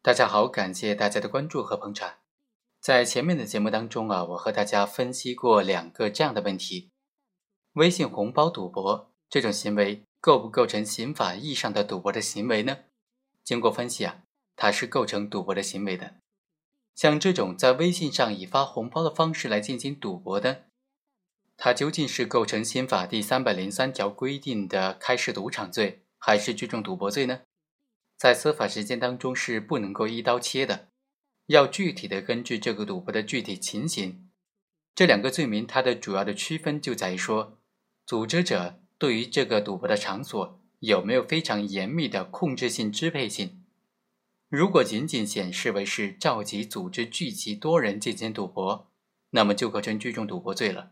大家好，感谢大家的关注和捧场。在前面的节目当中啊，我和大家分析过两个这样的问题：微信红包赌博这种行为构不构成刑法意义上的赌博的行为呢？经过分析啊，它是构成赌博的行为的。像这种在微信上以发红包的方式来进行赌博的，它究竟是构成刑法第三百零三条规定的开设赌场罪，还是聚众赌博罪呢？在司法实践当中是不能够一刀切的，要具体的根据这个赌博的具体情形。这两个罪名它的主要的区分就在于说，组织者对于这个赌博的场所有没有非常严密的控制性、支配性。如果仅仅显示为是召集、组织、聚集多人进行赌博，那么就构成聚众赌博罪了。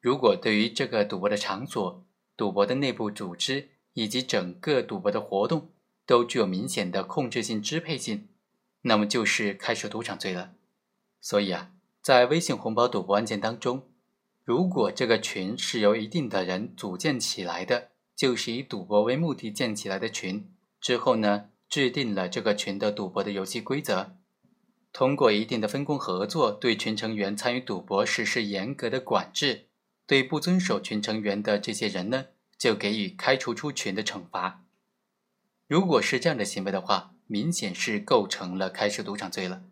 如果对于这个赌博的场所、赌博的内部组织以及整个赌博的活动，都具有明显的控制性、支配性，那么就是开设赌场罪了。所以啊，在微信红包赌博案件当中，如果这个群是由一定的人组建起来的，就是以赌博为目的建起来的群，之后呢，制定了这个群的赌博的游戏规则，通过一定的分工合作，对群成员参与赌博实施严格的管制，对不遵守群成员的这些人呢，就给予开除出群的惩罚。如果是这样的行为的话，明显是构成了开设赌场罪了。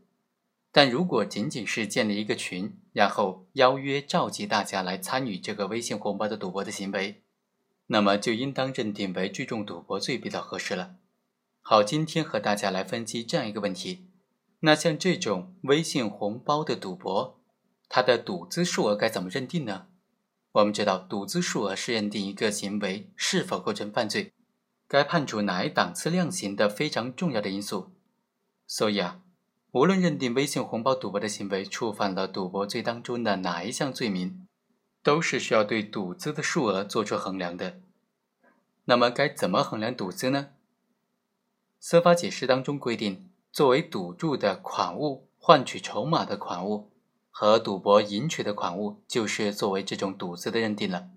但如果仅仅是建立一个群，然后邀约召集大家来参与这个微信红包的赌博的行为，那么就应当认定为聚众赌博罪比较合适了。好，今天和大家来分析这样一个问题：那像这种微信红包的赌博，它的赌资数额该怎么认定呢？我们知道，赌资数额是认定一个行为是否构成犯罪。该判处哪一档次量刑的非常重要的因素，所以啊，无论认定微信红包赌博的行为触犯了赌博罪当中的哪一项罪名，都是需要对赌资的数额做出衡量的。那么该怎么衡量赌资呢？司法解释当中规定，作为赌注的款物、换取筹码的款物和赌博赢取的款物，就是作为这种赌资的认定了。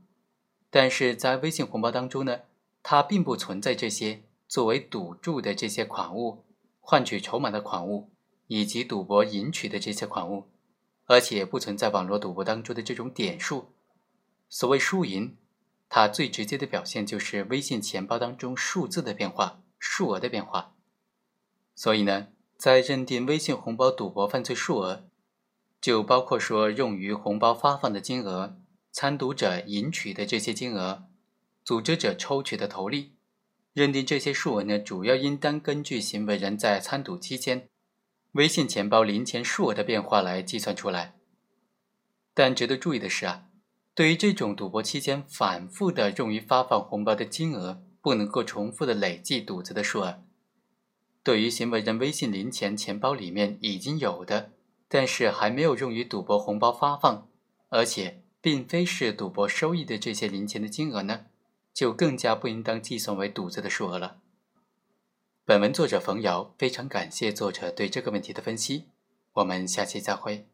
但是在微信红包当中呢？它并不存在这些作为赌注的这些款物、换取筹码的款物以及赌博赢取的这些款物，而且不存在网络赌博当中的这种点数。所谓输赢，它最直接的表现就是微信钱包当中数字的变化、数额的变化。所以呢，在认定微信红包赌博犯罪数额，就包括说用于红包发放的金额、参赌者赢取的这些金额。组织者抽取的头利，认定这些数额呢，主要应当根据行为人在参赌期间微信钱包零钱数额的变化来计算出来。但值得注意的是啊，对于这种赌博期间反复的用于发放红包的金额，不能够重复的累计赌资的数额。对于行为人微信零钱钱包里面已经有的，但是还没有用于赌博红包发放，而且并非是赌博收益的这些零钱的金额呢？就更加不应当计算为赌资的数额了。本文作者冯瑶非常感谢作者对这个问题的分析，我们下期再会。